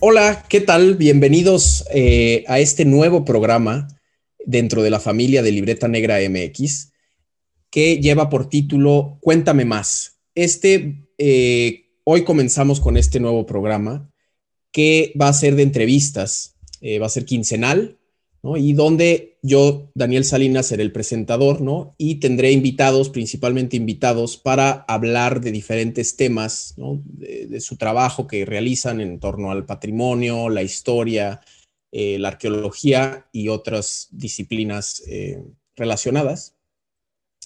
Hola, ¿qué tal? Bienvenidos eh, a este nuevo programa dentro de la familia de Libreta Negra MX que lleva por título Cuéntame más. Este, eh, hoy comenzamos con este nuevo programa que va a ser de entrevistas, eh, va a ser quincenal y donde yo, Daniel Salinas, seré el presentador, ¿no? Y tendré invitados, principalmente invitados, para hablar de diferentes temas, De, su trabajo que realizan en torno al patrimonio, la historia, eh, la arqueología y otras disciplinas eh, relacionadas.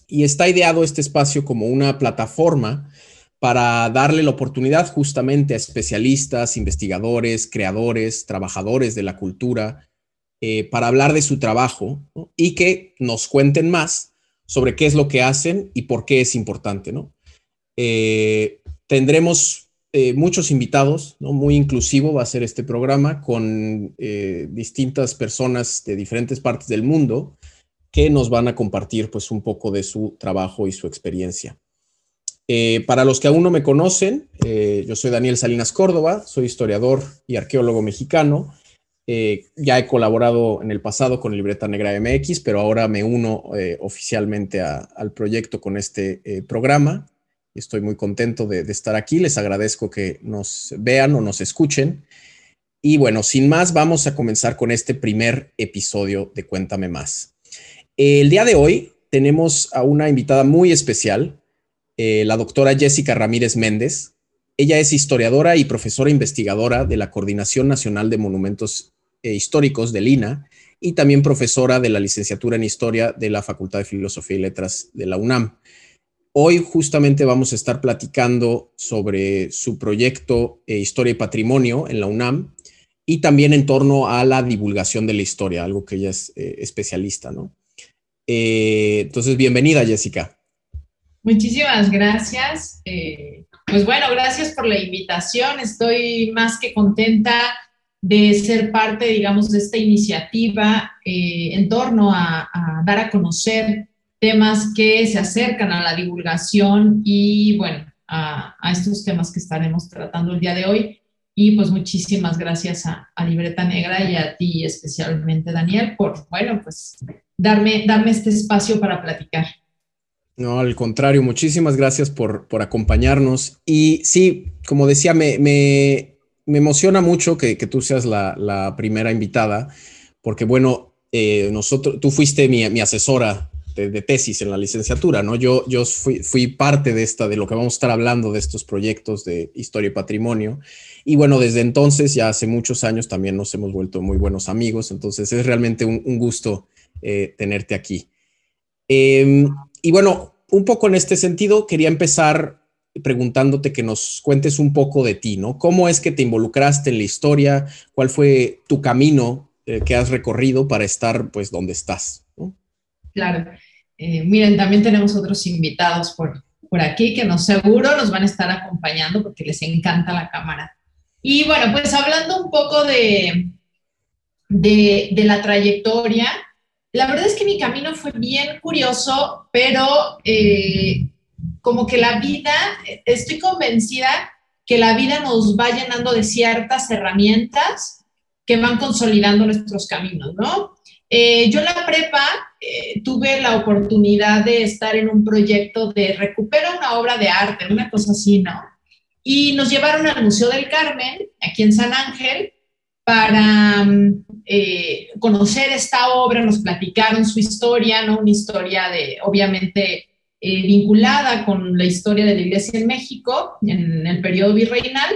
Y está ideado este espacio como una plataforma para darle la oportunidad justamente a especialistas, investigadores, creadores, trabajadores de la cultura, eh, para hablar de su trabajo y que nos cuenten más sobre qué es lo que hacen y por qué es importante. ¿no? Eh, tendremos eh, muchos invitados, ¿no? muy inclusivo va a ser este programa con distintas personas de diferentes partes del mundo que nos van a compartir pues un poco de su trabajo y su experiencia. para los que aún no me conocen, yo soy Daniel Salinas Córdoba, soy historiador y arqueólogo mexicano eh, ya he colaborado en el pasado con Libreta Negra MX, pero ahora me uno eh, oficialmente al proyecto con este eh, programa. Estoy muy contento de, estar aquí. Les agradezco que nos vean o nos escuchen. Y bueno, sin más, vamos a comenzar con este primer episodio de Cuéntame más. El día de hoy tenemos a una invitada muy especial, la doctora Jessica Ramírez Méndez. Ella es historiadora y profesora investigadora de la Coordinación Nacional de Monumentos eh, históricos del INA y también profesora de la licenciatura en Historia de la Facultad de Filosofía y Letras de la UNAM. Hoy justamente vamos a estar platicando sobre su proyecto eh, Historia y Patrimonio en la UNAM y también en torno a la divulgación de la historia, algo que ella es eh, especialista, ¿no? entonces, bienvenida, Jessica. Muchísimas gracias. Pues bueno, gracias por la invitación. Estoy más que contenta de ser parte, digamos, de esta iniciativa eh, en torno a, dar a conocer temas que se acercan a la divulgación y, bueno, a, estos temas que estaremos tratando el día de hoy. Y pues muchísimas gracias a, Libreta Negra y a ti especialmente, Daniel, por, bueno, pues darme, darme este espacio para platicar. No, al contrario, muchísimas gracias por, por acompañarnos. Y sí, como decía, me, me me emociona mucho que, tú seas la, primera invitada, porque bueno, eh, nosotros, tú fuiste mi, asesora de, tesis en la licenciatura, ¿no? Yo, yo fui, parte de esta, de lo que vamos a estar hablando, de estos proyectos de historia y patrimonio. Y bueno, desde entonces, ya hace muchos años, también nos hemos vuelto muy buenos amigos, entonces es realmente un, gusto eh, tenerte aquí. Em, y bueno, un poco en este sentido, quería empezar preguntándote que nos cuentes un poco de ti, ¿no? ¿Cómo es que te involucraste en la historia? ¿Cuál fue tu camino eh, que has recorrido para estar, pues, donde estás? Claro. Eh, miren, también tenemos otros invitados por, por aquí que nos seguro nos van a estar acompañando porque les encanta la cámara. Y bueno, pues hablando un poco de, de, de la trayectoria, la verdad es que mi camino fue bien curioso, pero eh, como que la vida, estoy convencida que la vida nos va llenando de ciertas herramientas que van consolidando nuestros caminos, ¿no? Eh, yo en la prepa eh, tuve la oportunidad de estar en un proyecto de recuperar una obra de arte, una cosa así, ¿no? Y nos llevaron al Museo del Carmen, aquí en San Ángel, para mm, eh, conocer esta obra, nos platicaron su historia, ¿no? Una historia de, obviamente, eh, vinculada con la historia de la iglesia en México en el periodo virreinal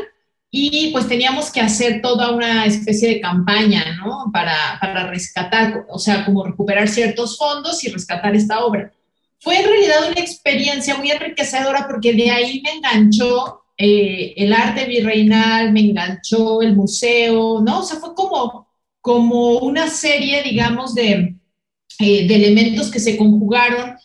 y pues teníamos que hacer toda una especie de campaña, ¿no? Para, para rescatar, o sea, como recuperar ciertos fondos y rescatar esta obra. Fue en realidad una experiencia muy enriquecedora porque de ahí me enganchó eh, el arte virreinal, me enganchó el museo, ¿no? O sea, fue como, como una serie, digamos, de, eh, de elementos que se conjugaron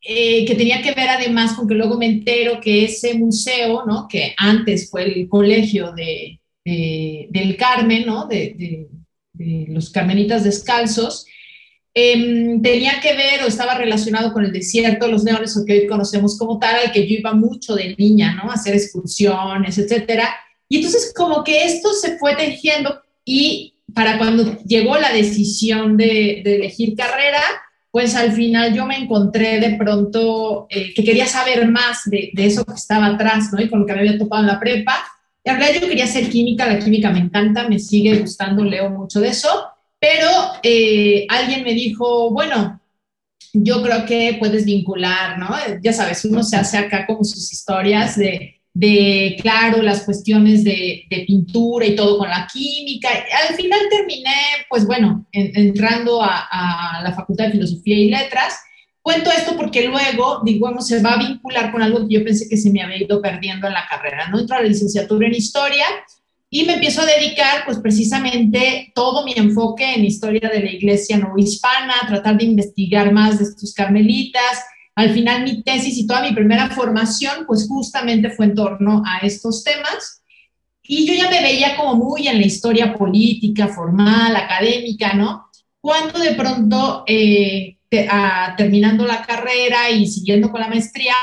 eh, que tenía que ver además con que luego me entero que ese museo, ¿no? que antes fue el colegio de, del Carmen, ¿no? de, los carmenitas descalzos, em, tenía que ver o estaba relacionado con el desierto de los leones, o que hoy conocemos como tal, al que yo iba mucho de niña, ¿no? a hacer excursiones, etcétera. Y entonces como que esto se fue tejiendo y para cuando llegó la decisión de, elegir carrera, pues al final yo me encontré de pronto eh, que quería saber más de, eso que estaba atrás, ¿no? Y con lo que me había topado en la prepa. Y en realidad yo quería hacer química, la química me encanta, me sigue gustando, leo mucho de eso, pero eh, alguien me dijo, bueno, yo creo que puedes vincular, ¿no? Ya sabes, uno se hace acá como sus historias de, de claro, las cuestiones de, de, pintura y todo con la química. Al final terminé, pues bueno, entrando a, a, la Facultad de Filosofía y Letras. Cuento esto porque luego, digamos, se va a vincular con algo que yo pensé que se me había ido perdiendo en la carrera, ¿no? Entro a la licenciatura en Historia y me empiezo a dedicar, pues precisamente, todo mi enfoque en historia de la iglesia no hispana, tratar de investigar más de estos carmelitas. Al final, mi tesis y toda mi primera formación, pues justamente fue en torno a estos temas. Y yo ya me veía como muy en la historia política, formal, académica, ¿no? Cuando de pronto, eh, terminando la carrera y siguiendo con la maestría,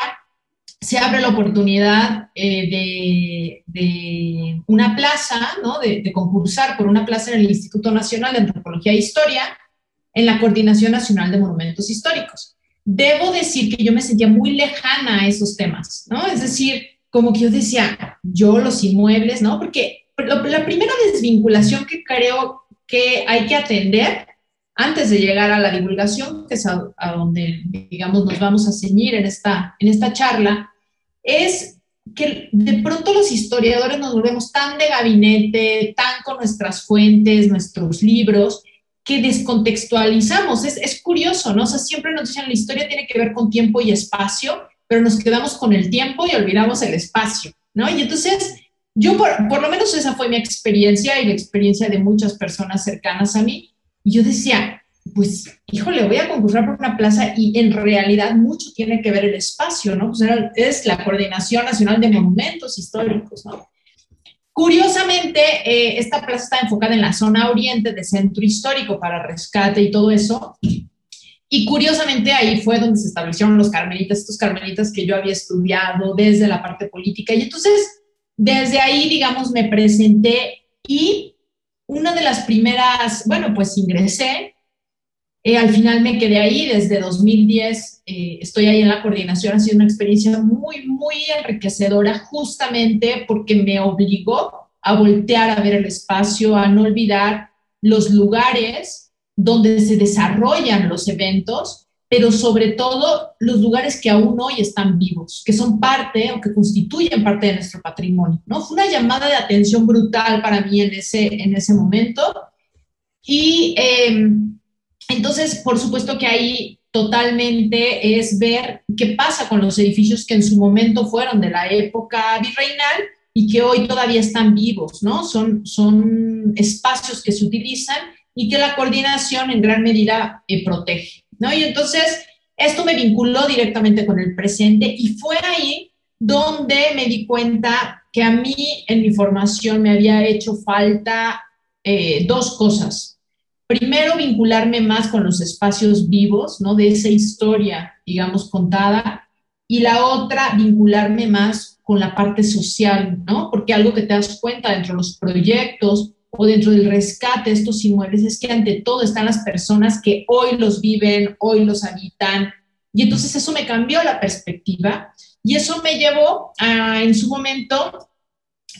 se abre la oportunidad eh, de, una plaza, ¿no? de, concursar por una plaza en el Instituto Nacional de Antropología e Historia en la Coordinación Nacional de Monumentos Históricos. Debo decir que yo me sentía muy lejana a esos temas, ¿no? Es decir, como que yo decía, yo los inmuebles, ¿no? Porque la primera desvinculación que creo que hay que atender antes de llegar a la divulgación, que es a, a, donde, digamos, nos vamos a ceñir en esta, en esta charla, es que de pronto los historiadores nos volvemos tan de gabinete, tan con nuestras fuentes, nuestros libros, que descontextualizamos. Es, es curioso, ¿no? O sea, siempre nos dicen la historia tiene que ver con tiempo y espacio, pero nos quedamos con el tiempo y olvidamos el espacio, ¿no? Y entonces, yo por, por lo menos esa fue mi experiencia y la experiencia de muchas personas cercanas a mí. Y yo decía, pues, híjole, voy a concursar por una plaza y en realidad mucho tiene que ver el espacio, ¿no? Pues es la Coordinación Nacional de Monumentos Históricos, ¿no? Curiosamente, eh, esta plaza está enfocada en la zona oriente de centro histórico para rescate y todo eso. Y curiosamente ahí fue donde se establecieron los carmelitas, estos carmelitas que yo había estudiado desde la parte política. Y entonces, desde ahí, digamos, me presenté y una de las primeras, bueno, pues ingresé eh, al final me quedé ahí desde 2010, eh, estoy ahí en la coordinación, ha sido una experiencia muy, muy enriquecedora justamente porque me obligó a voltear a ver el espacio, a no olvidar los lugares donde se desarrollan los eventos, pero sobre todo los lugares que aún hoy están vivos, que son parte o que constituyen parte de nuestro patrimonio. ¿no? Fue una llamada de atención brutal para mí en ese, en ese momento. Y eh, entonces, por supuesto que ahí totalmente es ver qué pasa con los edificios que en su momento fueron de la época virreinal y que hoy todavía están vivos, ¿no? Son, son espacios que se utilizan y que la coordinación en gran medida eh, protege, ¿no? Y entonces, esto me vinculó directamente con el presente y fue ahí donde me di cuenta que a mí en mi formación me había hecho falta eh, dos cosas primero vincularme más con los espacios vivos, ¿no? De esa historia, digamos, contada, y la otra, vincularme más con la parte social, ¿no? Porque algo que te das cuenta dentro de los proyectos o dentro del rescate de estos inmuebles es que ante todo están las personas que hoy los viven, hoy los habitan, y entonces eso me cambió la perspectiva y eso me llevó a, en su momento,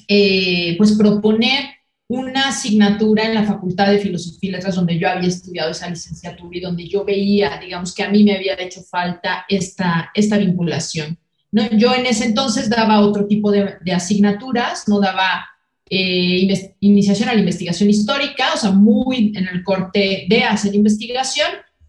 eh, pues proponer una asignatura en la Facultad de Filosofía y Letras donde yo había estudiado esa licenciatura y donde yo veía, digamos, que a mí me había hecho falta esta, esta vinculación. ¿no? Yo en ese entonces daba otro tipo de, asignaturas, no daba eh, iniciación a la investigación histórica, o sea, muy en el corte de hacer investigación,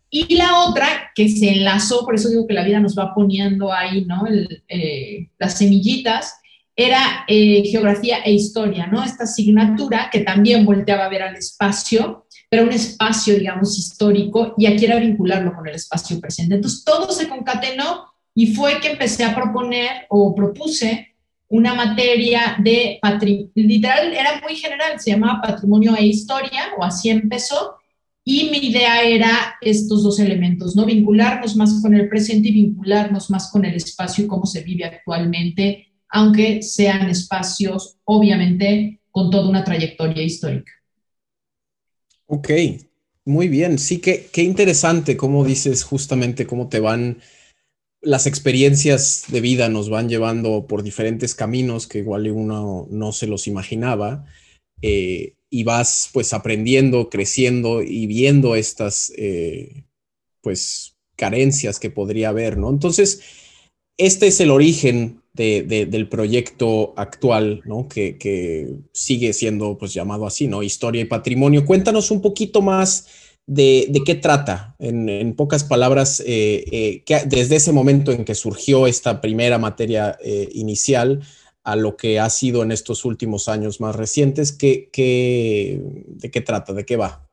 y la otra que se enlazó, por eso digo que la vida nos va poniendo ahí, ¿no? Eh, las semillitas, era eh, geografía e historia, ¿no? Esta asignatura que también volteaba a ver al espacio, pero un espacio, digamos, histórico, y aquí era vincularlo con el espacio presente. Entonces, todo se concatenó y fue que empecé a proponer o propuse una materia de patrimonio, literal, era muy general, se llamaba patrimonio e historia, o así empezó, y mi idea era estos dos elementos, ¿no? Vincularnos más con el presente y vincularnos más con el espacio y cómo se vive actualmente aunque sean espacios, obviamente, con toda una trayectoria histórica. Ok, muy bien. Sí, qué interesante cómo dices justamente cómo te van las experiencias de vida nos van llevando por diferentes caminos que igual uno no se los imaginaba eh, y vas pues aprendiendo, creciendo y viendo estas eh, pues carencias que podría haber, ¿no? Entonces, este es el origen del proyecto actual, ¿no? Que, sigue siendo pues llamado así, ¿no? Historia y patrimonio. Cuéntanos un poquito más de, qué trata, en, pocas palabras, eh, eh, desde ese momento en que surgió esta primera materia eh, inicial a lo que ha sido en estos últimos años más recientes, ¿qué, de qué trata? ¿De qué va?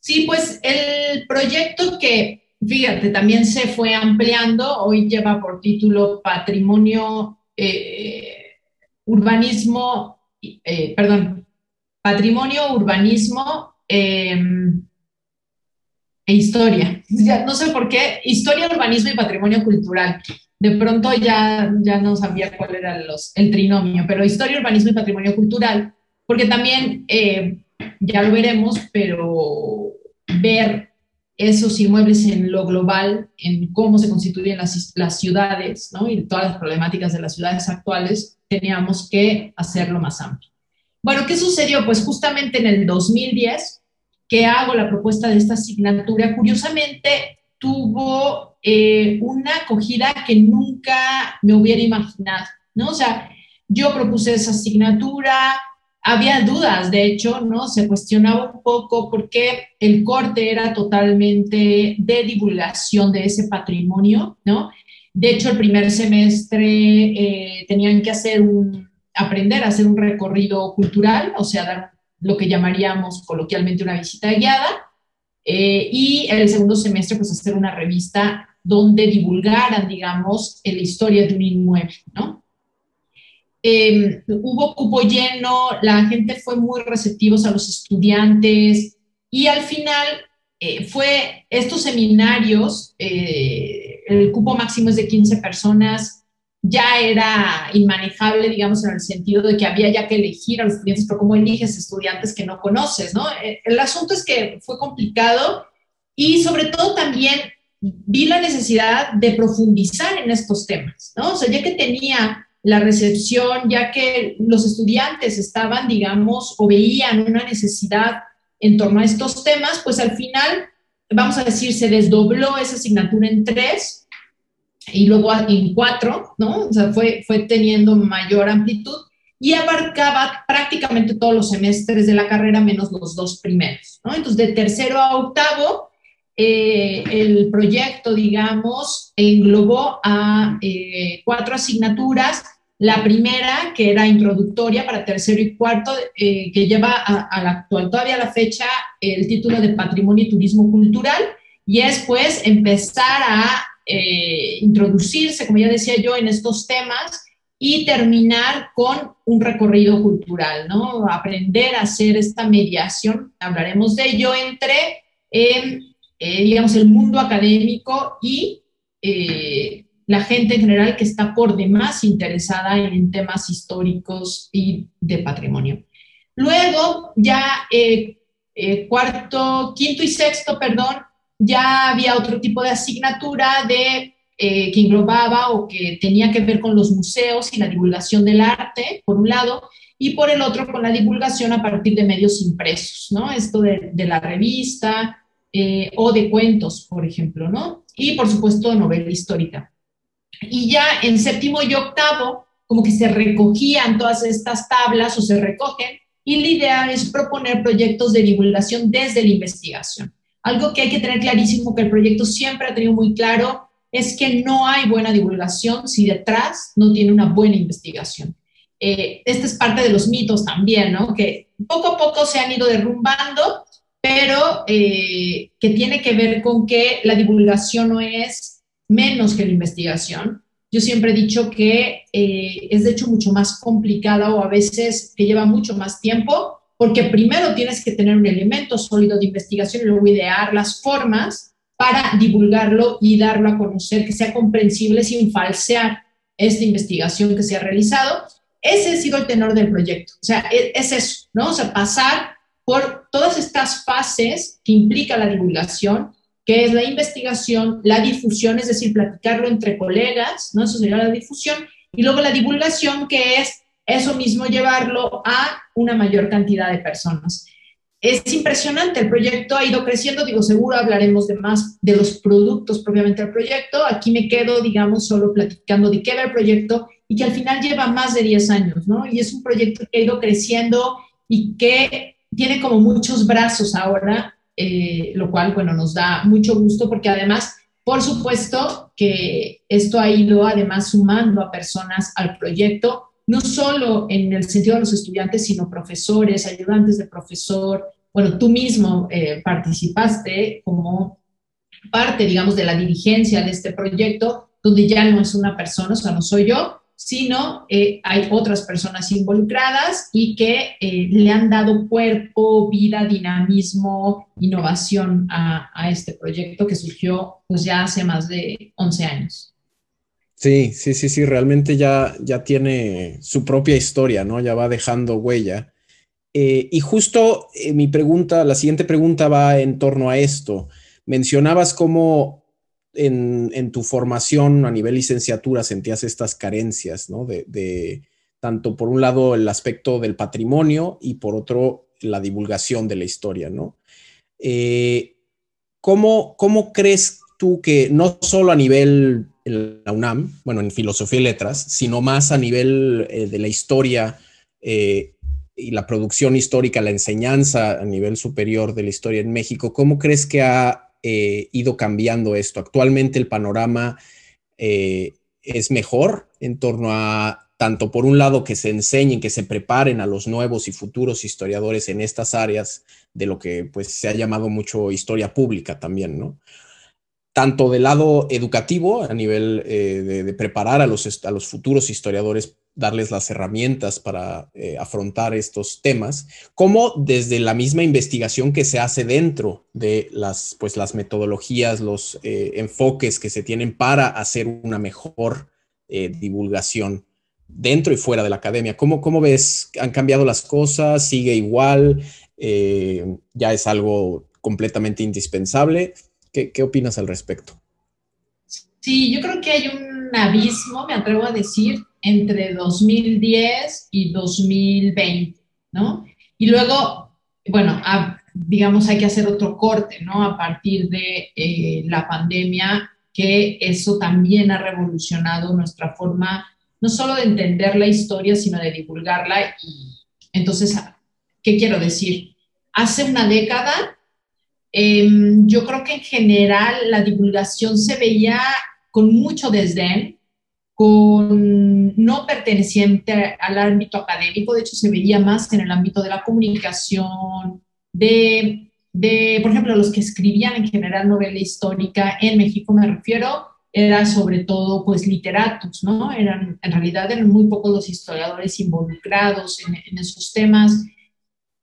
Sí, pues el proyecto que, fíjate, también se fue ampliando, hoy lleva por título Patrimonio, Urbanismo, perdón, Patrimonio, Urbanismo Em, e historia. No sé por qué, historia, urbanismo y patrimonio cultural. De pronto ya, ya no sabía cuál era los, el trinomio, pero historia, urbanismo y patrimonio cultural, porque también, eh, ya lo veremos, pero ver esos inmuebles en lo global, en cómo se constituyen las, las ciudades, ¿no? Y todas las problemáticas de las ciudades actuales, teníamos que hacerlo más amplio. Bueno, ¿qué sucedió? Pues justamente en el 2010 que hago la propuesta de esta asignatura, curiosamente tuvo eh, una acogida que nunca me hubiera imaginado, ¿no? O sea, yo propuse esa asignatura, había dudas, de hecho, ¿no? Se cuestionaba un poco por qué el corte era totalmente de divulgación de ese patrimonio, ¿no? De hecho, el primer semestre eh, tenían que hacer un, aprender a hacer un recorrido cultural, o sea, dar lo que llamaríamos coloquialmente una visita guiada, eh, y el segundo semestre, pues hacer una revista donde divulgaran, digamos, la historia de un inmueble, ¿no? Em, hubo cupo lleno, la gente fue muy receptivos a los estudiantes y al final eh, fue estos seminarios, eh, el cupo máximo es de 15 personas, ya era inmanejable, digamos, en el sentido de que había ya que elegir a los estudiantes, pero ¿cómo eliges estudiantes que no conoces, no? Eh, el asunto es que fue complicado y sobre todo también vi la necesidad de profundizar en estos temas, ¿no? O sea, ya que tenía la recepción, ya que los estudiantes estaban, digamos, o veían una necesidad en torno a estos temas, pues al final, vamos a decir, se desdobló esa asignatura en tres y luego en cuatro, ¿no? O sea, fue, fue teniendo mayor amplitud y abarcaba prácticamente todos los semestres de la carrera menos los dos primeros, ¿no? Entonces, de tercero a octavo, eh, el proyecto, digamos, englobó a eh, cuatro asignaturas. La primera, que era introductoria para tercero y cuarto, eh, que lleva a, la actual, todavía a la fecha, el título de Patrimonio y Turismo Cultural, y es pues empezar a eh, introducirse, como ya decía yo, en estos temas y terminar con un recorrido cultural, ¿no? Aprender a hacer esta mediación, hablaremos de ello, entre, em, eh, digamos, el mundo académico y eh, la gente en general que está por demás interesada en temas históricos y de patrimonio. Luego, ya cuarto, quinto y sexto, perdón, ya había otro tipo de asignatura de, eh, que englobaba o que tenía que ver con los museos y la divulgación del arte, por un lado, y por el otro con la divulgación a partir de medios impresos, ¿no? Esto de, la revista eh, o de cuentos, por ejemplo, ¿no? Y por supuesto novela histórica. Y ya en séptimo y octavo, como que se recogían todas estas tablas o se recogen, y la idea es proponer proyectos de divulgación desde la investigación. Algo que hay que tener clarísimo, que el proyecto siempre ha tenido muy claro, es que no hay buena divulgación si detrás no tiene una buena investigación. Eh, este es parte de los mitos también, ¿no? Que poco a poco se han ido derrumbando, pero eh, que tiene que ver con que la divulgación no es menos que la investigación. Yo siempre he dicho que eh, es de hecho mucho más complicada o a veces que lleva mucho más tiempo porque primero tienes que tener un elemento sólido de investigación y luego idear las formas para divulgarlo y darlo a conocer, que sea comprensible sin falsear esta investigación que se ha realizado. Ese ha sido el tenor del proyecto. O sea, e, es, eso, ¿no? O sea, pasar por todas estas fases que implica la divulgación, que es la investigación, la difusión, es decir, platicarlo entre colegas, ¿no? Eso sería la difusión, y luego la divulgación, que es eso mismo, llevarlo a una mayor cantidad de personas. Es impresionante, el proyecto ha ido creciendo, digo, seguro hablaremos de más de los productos propiamente del proyecto. Aquí me quedo, digamos, solo platicando de qué era el proyecto y que al final lleva más de 10 años, ¿no? Y es un proyecto que ha ido creciendo y que tiene como muchos brazos ahora, eh, lo cual, bueno, nos da mucho gusto porque además, por supuesto que esto ha ido además sumando a personas al proyecto no solo en el sentido de los estudiantes, sino profesores, ayudantes de profesor. Bueno, tú mismo eh, participaste como parte, digamos, de la dirigencia de este proyecto, donde ya no es una persona, o sea, no soy yo, sino eh, hay otras personas involucradas y que eh, le han dado cuerpo, vida, dinamismo, innovación a, este proyecto que surgió pues ya hace más de 11 años. Sí, sí, sí, sí, realmente ya, ya tiene su propia historia, ¿no? Ya va dejando huella. Eh, y justo eh, mi pregunta, la siguiente pregunta va en torno a esto. Mencionabas cómo en, tu formación a nivel licenciatura sentías estas carencias, ¿no? De, tanto por un lado el aspecto del patrimonio y por otro la divulgación de la historia, ¿no? Eh, ¿cómo, ¿Cómo crees tú que no solo a nivel la UNAM, bueno, en filosofía y letras, sino más a nivel eh, de la historia eh, y la producción histórica, la enseñanza a nivel superior de la historia en México. ¿Cómo crees que ha eh, ido cambiando esto? Actualmente el panorama es mejor en torno a tanto por un lado que se enseñen, que se preparen a los nuevos y futuros historiadores en estas áreas de lo que pues se ha llamado mucho historia pública también, ¿no? tanto del lado educativo, a nivel eh, de, preparar a los, a los futuros historiadores, darles las herramientas para eh, afrontar estos temas, como desde la misma investigación que se hace dentro de las, pues, las metodologías, los eh, enfoques que se tienen para hacer una mejor divulgación dentro y fuera de la academia. ¿Cómo, ¿Cómo ves? ¿Han cambiado las cosas? ¿Sigue igual? ¿Ya es algo completamente indispensable? ¿Qué, opinas al respecto? Sí, yo creo que hay un abismo, me atrevo a decir, entre 2010 y 2020, ¿no? Y luego, bueno, digamos, hay que hacer otro corte, ¿no? A partir de eh, la pandemia, que eso también ha revolucionado nuestra forma, no solo de entender la historia, sino de divulgarla. Y entonces, ¿qué quiero decir? Hace una década Em, yo creo que en general la divulgación se veía con mucho desdén, con no perteneciente al ámbito académico, de hecho se veía más en el ámbito de la comunicación, de, por ejemplo, los que escribían en general novela histórica en México, me refiero, era sobre todo pues literatos, ¿no? Eran, en realidad eran muy pocos los historiadores involucrados en, en esos temas.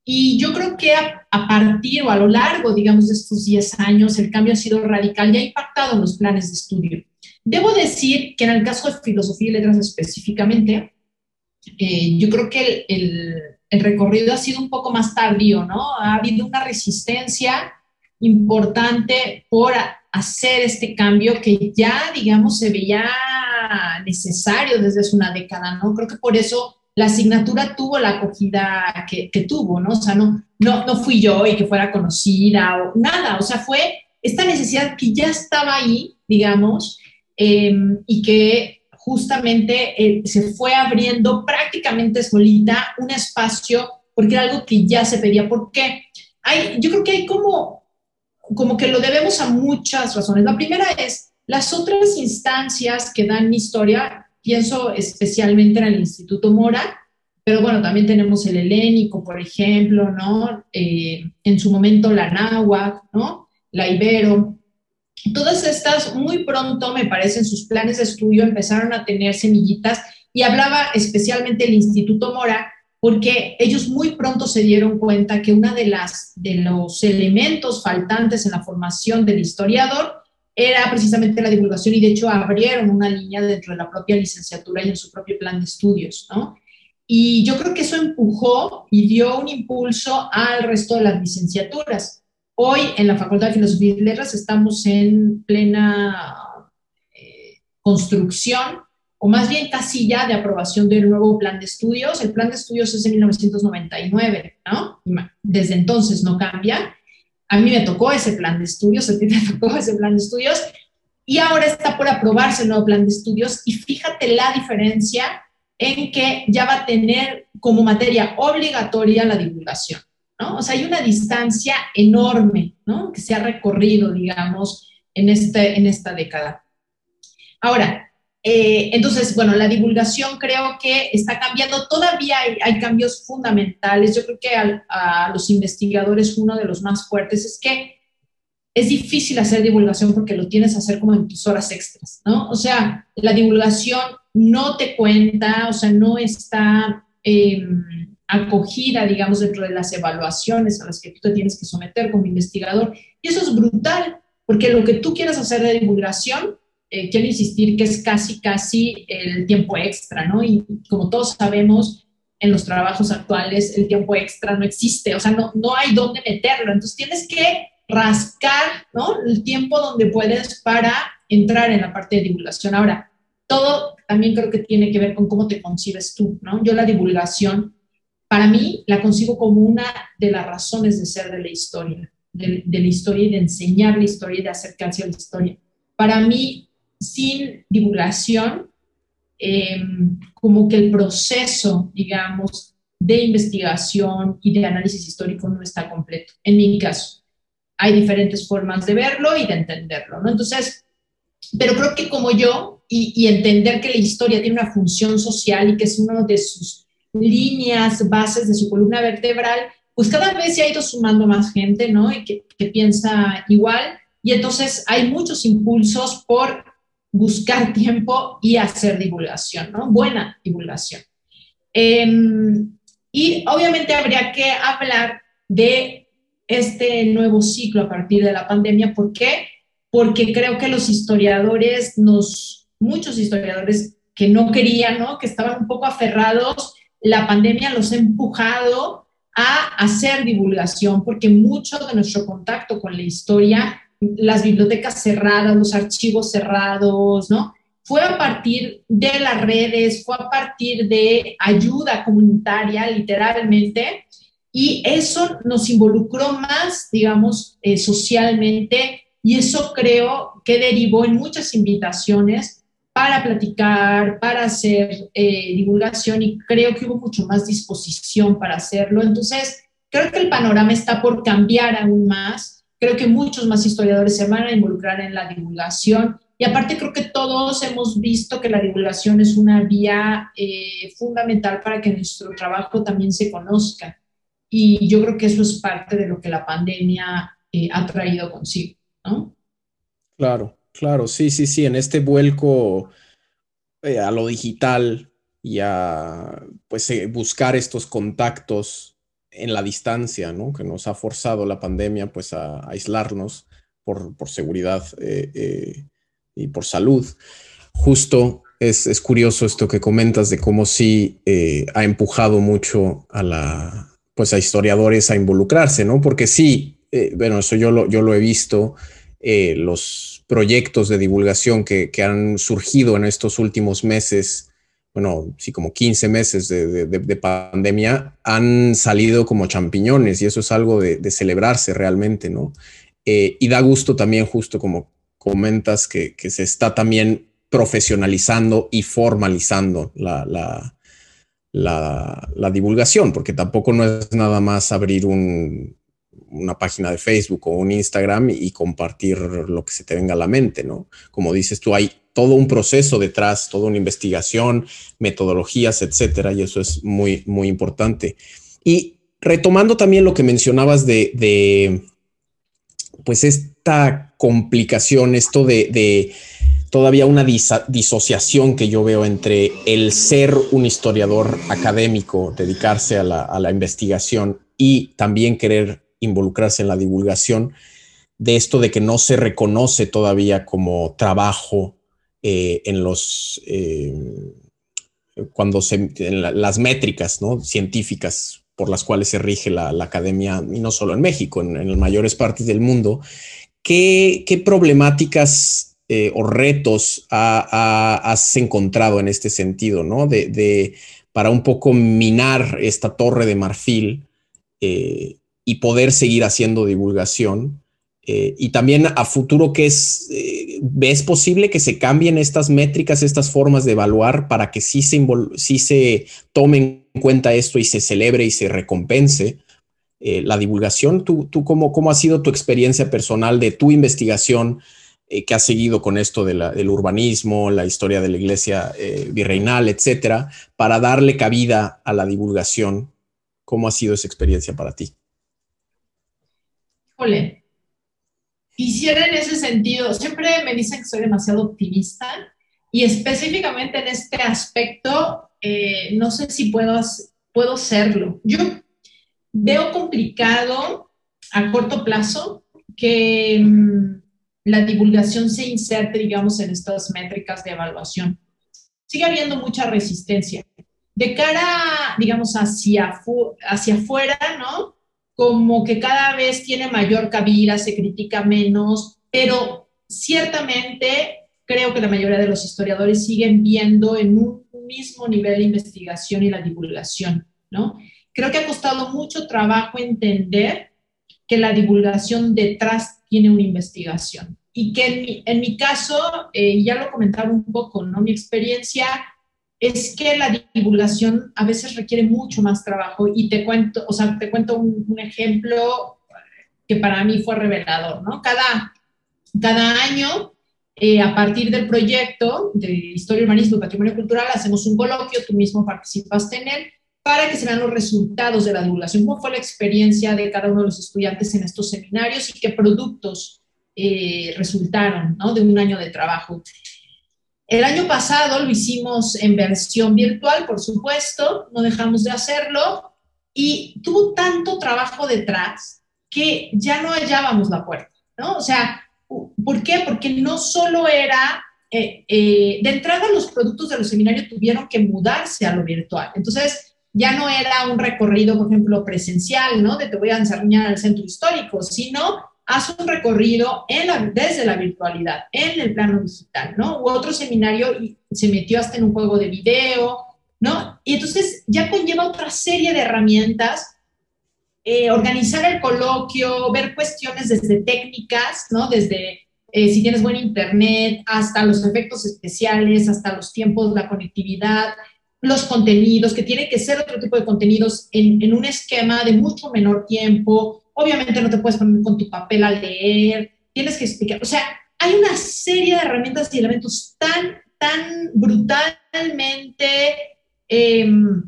Y yo creo que a, partir o a lo largo, digamos, de estos 10 años, el cambio ha sido radical y ha impactado en los planes de estudio. Debo decir que en el caso de filosofía y letras específicamente, eh, yo creo que el, el, recorrido ha sido un poco más tardío, ¿no? Ha habido una resistencia importante por hacer este cambio que ya, digamos, se veía necesario desde hace una década, ¿no? Creo que por eso la asignatura tuvo la acogida que, tuvo, ¿no? O sea, no, no, no fui yo y que fuera conocida o nada, o sea, fue esta necesidad que ya estaba ahí, digamos, em, y que justamente eh, se fue abriendo prácticamente solita un espacio porque era algo que ya se pedía. porque Hay, yo creo que hay como, como que lo debemos a muchas razones. La primera es las otras instancias que dan historia pienso especialmente en el Instituto Mora, pero bueno, también tenemos el helénico, por ejemplo, ¿no? Eh, en su momento la náhuatl, ¿no? La ibero. Todas estas muy pronto, me parece, en sus planes de estudio empezaron a tener semillitas y hablaba especialmente el Instituto Mora porque ellos muy pronto se dieron cuenta que uno de, las, de los elementos faltantes en la formación del historiador era precisamente la divulgación y de hecho abrieron una línea dentro de la propia licenciatura y en su propio plan de estudios, ¿no? Y yo creo que eso empujó y dio un impulso al resto de las licenciaturas. Hoy en la Facultad de Filosofía y Letras estamos en plena eh, construcción o más bien casi ya de aprobación del nuevo plan de estudios. El plan de estudios es de 1999, ¿no? Desde entonces no cambia. A mí me tocó ese plan de estudios, a ti te tocó ese plan de estudios, y ahora está por aprobarse el nuevo plan de estudios, y fíjate la diferencia en que ya va a tener como materia obligatoria la divulgación, ¿no? O sea, hay una distancia enorme, ¿no? Que se ha recorrido, digamos, en, este, en esta década. Ahora, eh, entonces, bueno, la divulgación creo que está cambiando. Todavía hay, cambios fundamentales. Yo creo que a los investigadores uno de los más fuertes es que es difícil hacer divulgación porque lo tienes que hacer como en tus horas extras, ¿no? O sea, la divulgación no te cuenta, o sea, no está em, acogida, digamos, dentro de las evaluaciones a las que tú te tienes que someter como investigador. Y eso es brutal, porque lo que tú quieras hacer de divulgación eh, quiero insistir que es casi, casi el tiempo extra, ¿no? Y como todos sabemos, en los trabajos actuales el tiempo extra no existe, o sea, no, no hay dónde meterlo. Entonces tienes que rascar, ¿no? El tiempo donde puedes para entrar en la parte de divulgación. Ahora, todo también creo que tiene que ver con cómo te concibes tú, ¿no? Yo la divulgación, para mí, la concibo como una de las razones de ser de la historia, de, de la historia y de enseñar la historia y de acercarse a la historia. Para mí, sin divulgación, em, como que el proceso, digamos, de investigación y de análisis histórico no está completo. En mi caso, hay diferentes formas de verlo y de entenderlo, ¿no? Entonces, pero creo que como yo, y, y entender que la historia tiene una función social y que es una de sus líneas, bases de su columna vertebral, pues cada vez se ha ido sumando más gente, ¿no? Y que, piensa igual. Y entonces hay muchos impulsos por buscar tiempo y hacer divulgación, ¿no? Buena divulgación. Em, y obviamente habría que hablar de este nuevo ciclo a partir de la pandemia. ¿Por qué? Porque creo que los historiadores, muchos historiadores que no querían, ¿no? que estaban un poco aferrados, la pandemia los ha empujado a hacer divulgación, porque mucho de nuestro contacto con la historia las bibliotecas cerradas, los archivos cerrados, ¿no? Fue a partir de las redes, fue a partir de ayuda comunitaria, literalmente, y eso nos involucró más, digamos, eh, socialmente, y eso creo que derivó en muchas invitaciones para platicar, para hacer eh, divulgación, y creo que hubo mucho más disposición para hacerlo. Entonces, creo que el panorama está por cambiar aún más Creo que muchos más historiadores se van a involucrar en la divulgación y aparte creo que todos hemos visto que la divulgación es una vía eh, fundamental para que nuestro trabajo también se conozca. Y yo creo que eso es parte de lo que la pandemia eh, ha traído consigo, ¿no? Claro, claro, sí, sí, sí, en este vuelco eh, a lo digital y a pues, buscar estos contactos en la distancia, ¿no? Que nos ha forzado la pandemia, pues, a, aislarnos por, seguridad eh, eh, y por salud. Justo es, curioso esto que comentas de cómo sí eh, ha empujado mucho a la, pues, a historiadores a involucrarse, ¿no? Porque sí, bueno, eso yo lo, yo lo he visto, los proyectos de divulgación que, que han surgido en estos últimos meses bueno, sí, como 15 meses de, pandemia, han salido como champiñones y eso es algo de, celebrarse realmente, ¿no? Eh, y da gusto también, justo como comentas, que, se está también profesionalizando y formalizando la, la, divulgación, porque tampoco no es nada más abrir una página de Facebook o un Instagram y compartir lo que se te venga a la mente, ¿no? Como dices tú, hay todo un proceso detrás, toda una investigación, metodologías, etcétera, y eso es muy, muy importante. Y retomando también lo que mencionabas de, pues esta complicación, esto de, todavía una disociación que yo veo entre el ser un historiador académico, dedicarse a la, a la investigación y también querer involucrarse en la divulgación de esto de que no se reconoce todavía como trabajo eh, en los eh, cuando se las métricas ¿no? científicas por las cuales se rige la, academia, y no solo en México, en, en mayores partes del mundo, ¿qué, problemáticas eh, o retos has encontrado en este sentido, ¿no? De, para un poco minar esta torre de marfil y poder seguir haciendo divulgación eh, y también a futuro, ¿qué es, eh, ¿ves posible que se cambien estas métricas, estas formas de evaluar para que sí se, sí se tome en cuenta esto y se celebre y se recompense eh, la divulgación? ¿Tú, tú cómo, cómo, ha sido tu experiencia personal de tu investigación que has seguido con esto del urbanismo, la historia de la iglesia virreinal, etcétera, para darle cabida a la divulgación? ¿Cómo ha sido esa experiencia para ti? Ole, Quisiera en ese sentido, siempre me dicen que soy demasiado optimista y específicamente en este aspecto, eh, no sé si puedo, puedo serlo. Yo veo complicado a corto plazo que mm, la divulgación se inserte, digamos, en estas métricas de evaluación. Sigue habiendo mucha resistencia. De cara, digamos, hacia, hacia afuera, ¿no? Como que cada vez tiene mayor cabida, se critica menos, pero ciertamente creo que la mayoría de los historiadores siguen viendo en un mismo nivel de investigación y la divulgación, ¿no? Creo que ha costado mucho trabajo entender que la divulgación detrás tiene una investigación y que en mi, caso, eh, ya lo comentaba un poco, ¿no? Mi experiencia es que la divulgación a veces requiere mucho más trabajo y te cuento, o sea, te cuento un, ejemplo que para mí fue revelador, ¿no? Cada, cada año, eh, a partir del proyecto de Historia, Urbanismo y Patrimonio Cultural, hacemos un coloquio, tú mismo participaste en él, para que se vean los resultados de la divulgación, cómo fue la experiencia de cada uno de los estudiantes en estos seminarios y qué productos eh, resultaron, ¿no? De un año de trabajo. El año pasado lo hicimos en versión virtual, por supuesto, no dejamos de hacerlo y tuvo tanto trabajo detrás que ya no hallábamos la puerta, ¿no? O sea, ¿por qué? Porque no solo era, eh, eh, de entrada los productos de los seminarios tuvieron que mudarse a lo virtual, entonces ya no era un recorrido, por ejemplo, presencial, ¿no? De te voy a enseñar al centro histórico, sino haz un recorrido en desde la virtualidad, en el plano digital, ¿no? U otro seminario y se metió hasta en un juego de video, ¿no? Y entonces ya conlleva otra serie de herramientas, eh, organizar el coloquio, ver cuestiones desde técnicas, ¿no? Desde eh, si tienes buen internet, hasta los efectos especiales, hasta los tiempos, la conectividad, los contenidos, que tiene que ser otro tipo de contenidos en, en un esquema de mucho menor tiempo, Obviamente no te puedes poner con tu papel a leer, tienes que explicar. O sea, hay una serie de herramientas y elementos tan, tan brutalmente, em,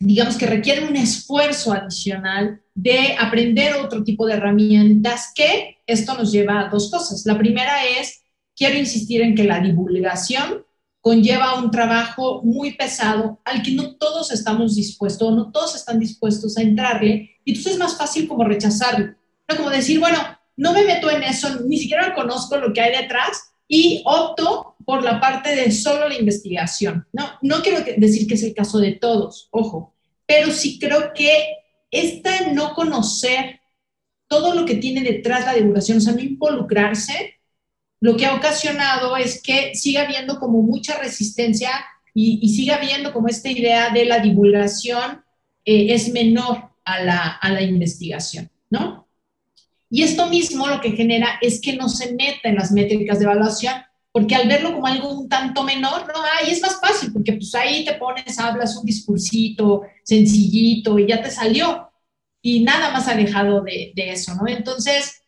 digamos que requieren un esfuerzo adicional de aprender otro tipo de herramientas que esto nos lleva a dos cosas. La primera es, quiero insistir en que la divulgación conlleva un trabajo muy pesado al que no todos estamos dispuestos, no todos están dispuestos a entrarle, y entonces es más fácil como rechazarlo, ¿no? Como decir, bueno, no me meto en eso, ni siquiera conozco lo que hay detrás y opto por la parte de solo la investigación, ¿no? No quiero decir que es el caso de todos, ojo, pero sí creo que esta no conocer todo lo que tiene detrás la divulgación, o sea, no involucrarse, lo que ha ocasionado es que siga habiendo como mucha resistencia y, siga habiendo como esta idea de la divulgación eh, es menor a la, a la investigación, ¿no? Y esto mismo lo que genera es que no se meta en las métricas de evaluación, porque al verlo como algo un tanto menor, no, ahí es más fácil, porque pues ahí te pones, hablas un discursito sencillito y ya te salió, y nada más alejado de, de eso, ¿no? Entonces,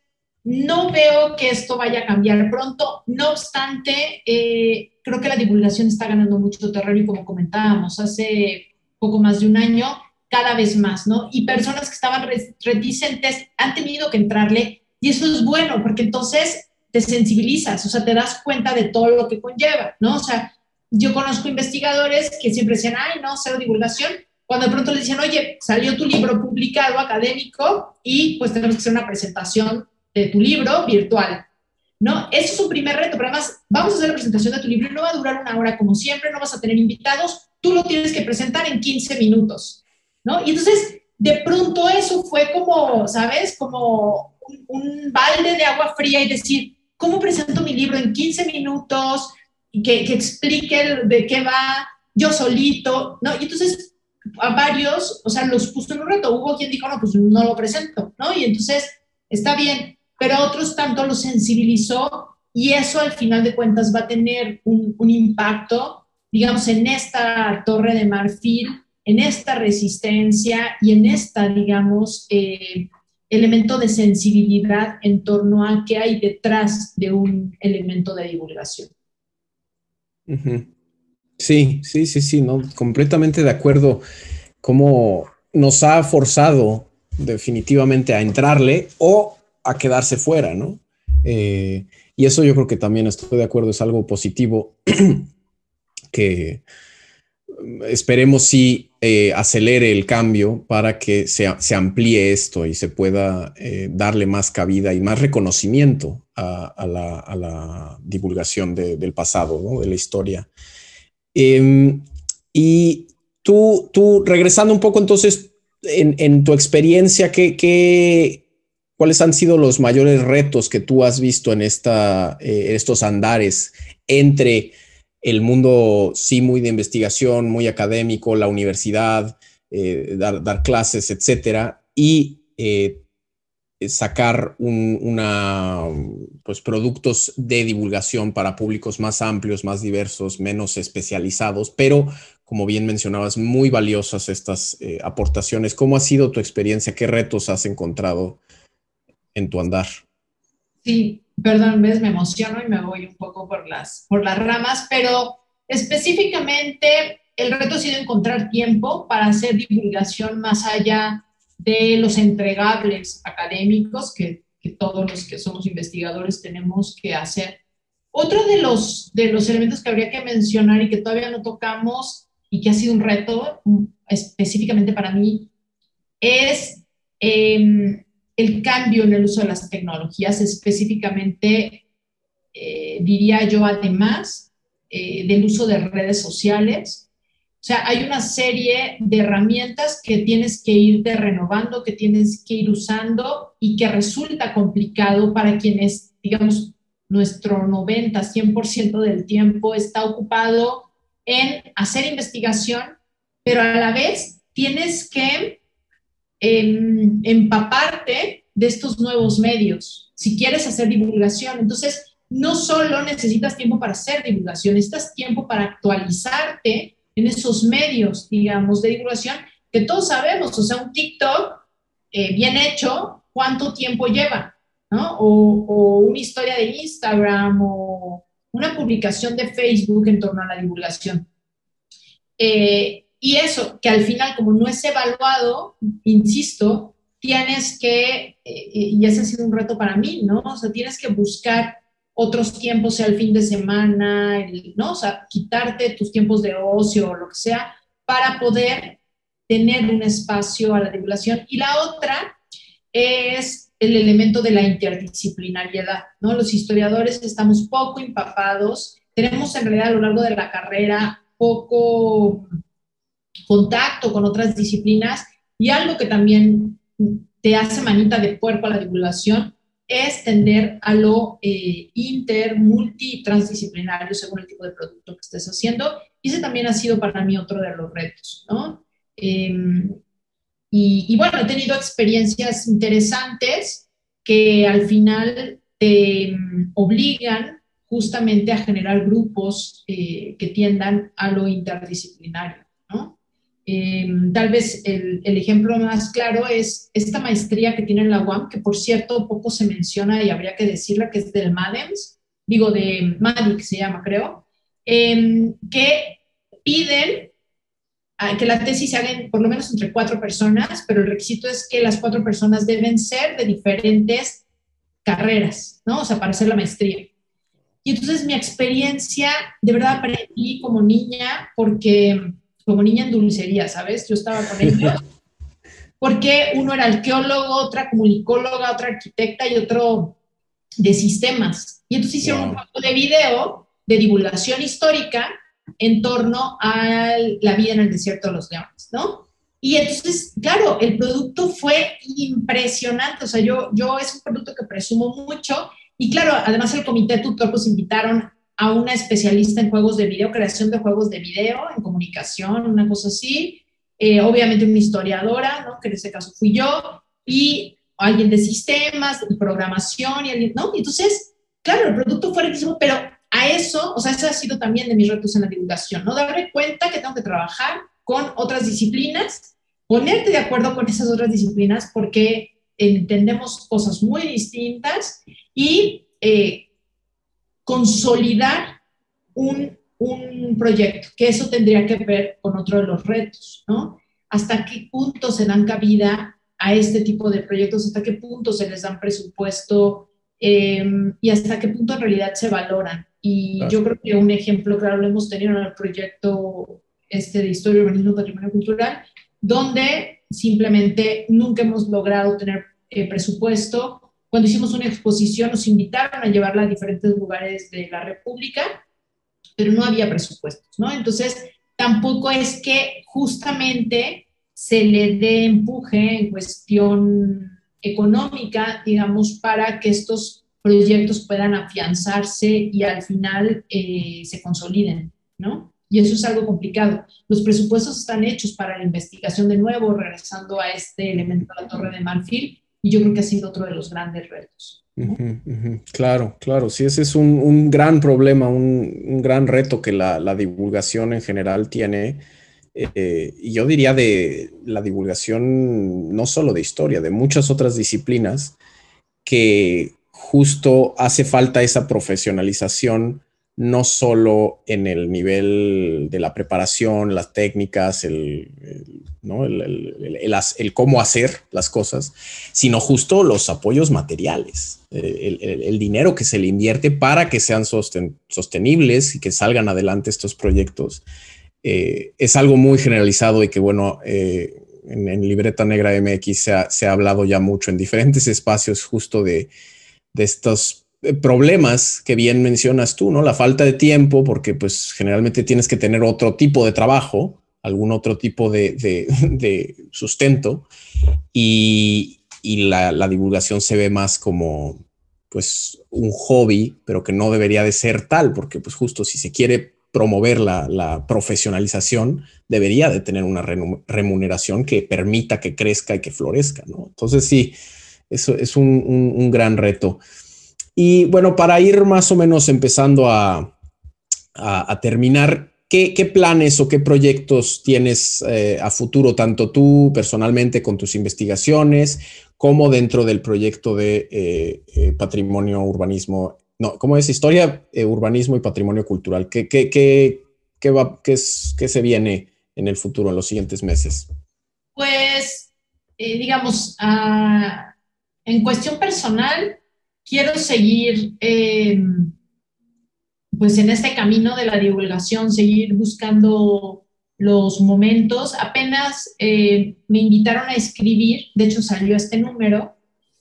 no veo que esto vaya a cambiar pronto, no obstante, eh, creo que la divulgación está ganando mucho terreno y como comentábamos hace poco más de un año, cada vez más, ¿no? Y personas que estaban reticentes han tenido que entrarle y eso es bueno porque entonces te sensibilizas, o sea, te das cuenta de todo lo que conlleva, ¿no? O sea, yo conozco investigadores que siempre decían, ay, no, cero divulgación, cuando de pronto le dicen, oye, salió tu libro publicado académico y pues tenemos que hacer una presentación de tu libro virtual. ¿no? Eso es un primer reto, pero además vamos a hacer la presentación de tu libro y no va a durar una hora como siempre, no vas a tener invitados, tú lo tienes que presentar en 15 minutos, ¿no? Y entonces, de pronto eso fue como, ¿sabes? Como un, balde de agua fría y decir, ¿cómo presento mi libro en 15 minutos? Que, que explique de qué va, yo solito, ¿no? Y entonces a varios, o sea, los puso en un reto. Hubo quien dijo, no, pues no lo presento, ¿no? Y entonces, está bien, pero otros tanto lo sensibilizó y eso al final de cuentas va a tener un, impacto, digamos, en esta torre de marfil, en esta resistencia y en esta, digamos, eh, elemento de sensibilidad en torno a qué hay detrás de un elemento de divulgación. Sí, sí, sí, sí, no, completamente de acuerdo. Cómo nos ha forzado definitivamente a entrarle o a quedarse fuera, ¿no? Eh, y eso yo creo que también estoy de acuerdo, es algo positivo que esperemos si eh, acelere el cambio para que se, amplíe esto y se pueda eh, darle más cabida y más reconocimiento a, la, divulgación del pasado, de la historia. Em, y tú, tú, regresando un poco entonces en, tu experiencia, ¿qué, qué ¿Cuáles han sido los mayores retos que tú has visto en esta, eh, estos andares entre el mundo, sí, muy de investigación, muy académico, la universidad, eh, dar, clases, etcétera, y eh, sacar una, pues, productos de divulgación para públicos más amplios, más diversos, menos especializados, pero como bien mencionabas, muy valiosas estas aportaciones. ¿Cómo ha sido tu experiencia? ¿Qué retos has encontrado en tu andar. Sí, perdón, ves, me emociono y me voy un poco por las, por las ramas, pero específicamente el reto ha sido encontrar tiempo para hacer divulgación más allá de los entregables académicos que, todos los que somos investigadores tenemos que hacer. Otro de los, de los elementos que habría que mencionar y que todavía no tocamos y que ha sido un reto mm, específicamente para mí es eh, el cambio en el uso de las tecnologías, específicamente, eh, diría yo, además eh, del uso de redes sociales. O sea, hay una serie de herramientas que tienes que irte renovando, que tienes que ir usando y que resulta complicado para quienes, digamos, nuestro 90, 100% del tiempo está ocupado en hacer investigación, pero a la vez tienes que empaparte de estos nuevos medios, si quieres hacer divulgación. Entonces, no solo necesitas tiempo para hacer divulgación, necesitas tiempo para actualizarte en esos medios, digamos, de divulgación, que todos sabemos, o sea, un TikTok eh, bien hecho, ¿cuánto tiempo lleva? ¿no? O, una historia de Instagram o una publicación de Facebook en torno a la divulgación. Eh, y eso, que al final, como no es evaluado, insisto, tienes que, eh, y ese ha sido un reto para mí, ¿no? O sea, tienes que buscar otros tiempos, sea el fin de semana, ¿no? O sea, quitarte tus tiempos de ocio o lo que sea, para poder tener un espacio a la divulgación. Y la otra es el elemento de la interdisciplinariedad, ¿no? Los historiadores estamos poco empapados, tenemos en realidad a lo largo de la carrera poco contacto con otras disciplinas y algo que también te hace manita de puerco a la divulgación es tender a lo eh, inter, multi, transdisciplinario según el tipo de producto que estés haciendo. Y ese también ha sido para mí otro de los retos, ¿no? Em, y, bueno, he tenido experiencias interesantes que al final te em, obligan justamente a generar grupos eh, que tiendan a lo interdisciplinario. Em, tal vez el, ejemplo más claro es esta maestría que tiene la UAM, que por cierto poco se menciona y habría que decirla, que es del MADEMS, digo de MADIC se llama, creo, em, que piden que la tesis se haga por lo menos entre cuatro personas, pero el requisito es que las cuatro personas deben ser de diferentes carreras, ¿no? O sea, para hacer la maestría. Y entonces mi experiencia, de verdad aprendí como niña porque como niña en dulcería, ¿sabes? Yo estaba con ellos porque uno era arqueólogo, otra comunicóloga, otra arquitecta y otro de sistemas. Y entonces hicieron un juego de video de divulgación histórica en torno a la vida en el desierto de los leones, ¿no? Y entonces, claro, el producto fue impresionante, o sea, yo, yo es un producto que presumo mucho y claro, además el comité tutor pues invitaron a una especialista en juegos de video, creación de juegos de video, en comunicación, una cosa así, eh, obviamente una historiadora, ¿no? que en ese caso fui yo, y alguien de sistemas, de programación, y alguien, ¿no? Entonces, claro, el producto fue riquísimo, pero a eso, o sea, ese ha sido también de mis retos en la divulgación, ¿no? Darme cuenta que tengo que trabajar con otras disciplinas, ponerte de acuerdo con esas otras disciplinas porque entendemos cosas muy distintas y eh, consolidar un, un, proyecto, que eso tendría que ver con otro de los retos, ¿no? ¿Hasta qué punto se dan cabida a este tipo de proyectos? ¿Hasta qué punto se les dan presupuesto? Em, y hasta qué punto en realidad se valoran. Y yo creo que un ejemplo claro lo hemos tenido en el proyecto este de Historia, Urbanismo, Patrimonio Cultural, donde simplemente nunca hemos logrado tener eh, presupuesto. Cuando hicimos una exposición nos invitaron a llevarla a diferentes lugares de la República, pero no había presupuestos, ¿no? Entonces, tampoco es que justamente se le dé empuje en cuestión económica, digamos, para que estos proyectos puedan afianzarse y al final eh, se consoliden, ¿no? Y eso es algo complicado. Los presupuestos están hechos para la investigación de nuevo, regresando a este elemento de la Torre de Marfil, y yo creo que ha sido otro de los grandes retos. Claro, claro, sí, ese es un, gran problema, un, gran reto que la, divulgación en general tiene. Eh, y yo diría de la divulgación no solo de historia, de muchas otras disciplinas, que justo hace falta esa profesionalización no solo en el nivel de la preparación, las técnicas, el, el, cómo hacer las cosas, sino justo los apoyos materiales, eh, el, dinero que se le invierte para que sean sostenibles y que salgan adelante estos proyectos. Eh, es algo muy generalizado y que, bueno, eh, en, Libreta Negra MX se ha, se ha, hablado ya mucho en diferentes espacios justo de, de estos problemas que bien mencionas tú, ¿no? La falta de tiempo, porque pues generalmente tienes que tener otro tipo de trabajo, algún otro tipo de, sustento y, la, divulgación se ve más como pues un hobby, pero que no debería de ser tal, porque pues justo si se quiere promover la, profesionalización, debería de tener una remuneración que permita que crezca y que florezca, ¿no? Entonces sí, eso es un gran reto. Y bueno, para ir más o menos empezando a, terminar, ¿qué, planes o qué proyectos tienes eh, a futuro, tanto tú personalmente con tus investigaciones, como dentro del proyecto de eh, eh, patrimonio, urbanismo, no, ¿cómo es? Historia, urbanismo y patrimonio cultural. ¿Qué, qué, qué, va, qué, es, qué se viene en el futuro, en los siguientes meses? Pues, digamos, ah, en cuestión personal, quiero seguir eh, pues en este camino de la divulgación, seguir buscando los momentos. Apenas eh, me invitaron a escribir, de hecho salió este número